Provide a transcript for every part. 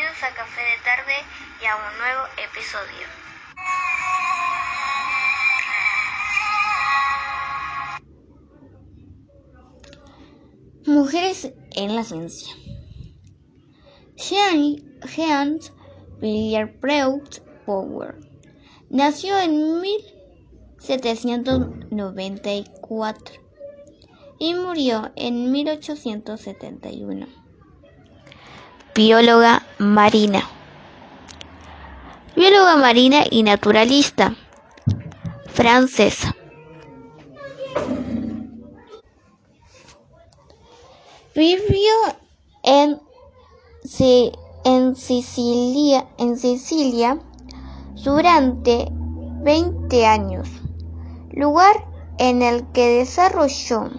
Bienvenidos a Café de Tarde y a un nuevo episodio. Mujeres en la ciencia. Jean Villard-Preaux Power nació en 1794 y murió en 1871. Bióloga marina. Bióloga marina y naturalista francesa. Vivió en, en, Sicilia, en Sicilia durante 20 años, lugar en el que desarrolló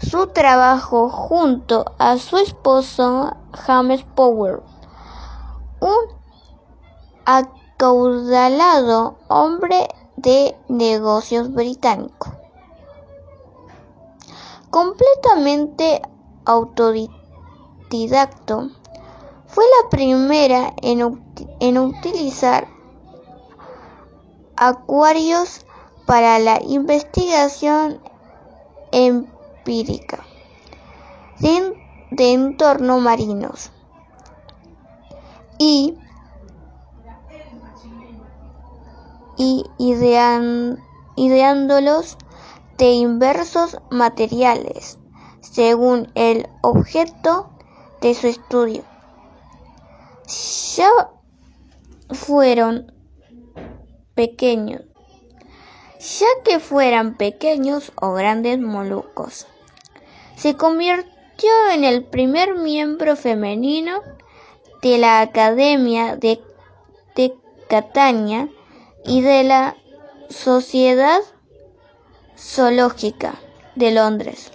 su trabajo junto a su esposo James Power, un acaudalado hombre de negocios británico. Completamente autodidacto, fue la primera en, en utilizar acuarios para la investigación de, de entornos marinos. Y, ideándolos de inversos materiales según el objeto de su estudio. Ya fueron pequeños, ya que fueran pequeños o grandes moluscos. Se convirtió en el primer miembro femenino de la Academia de, de Catania y de la Sociedad Zoológica de Londres.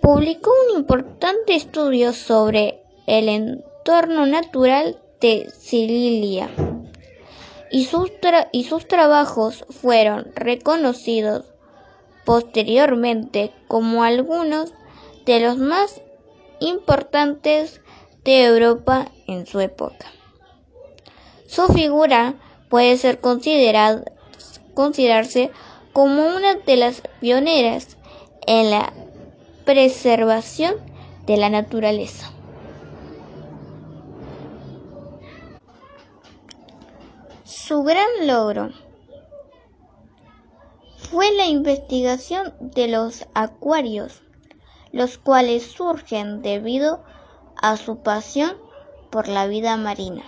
Publicó un importante estudio sobre el entorno natural de Sicilia y sus, y sus trabajos fueron reconocidos posteriormente como algunos de los más importantes de Europa en su época. Su figura puede ser considerada, considerarse como una de las pioneras en la preservación de la naturaleza. Su gran logro fue la investigación de los acuarios, los cuales surgen debido a su pasión por la vida marina.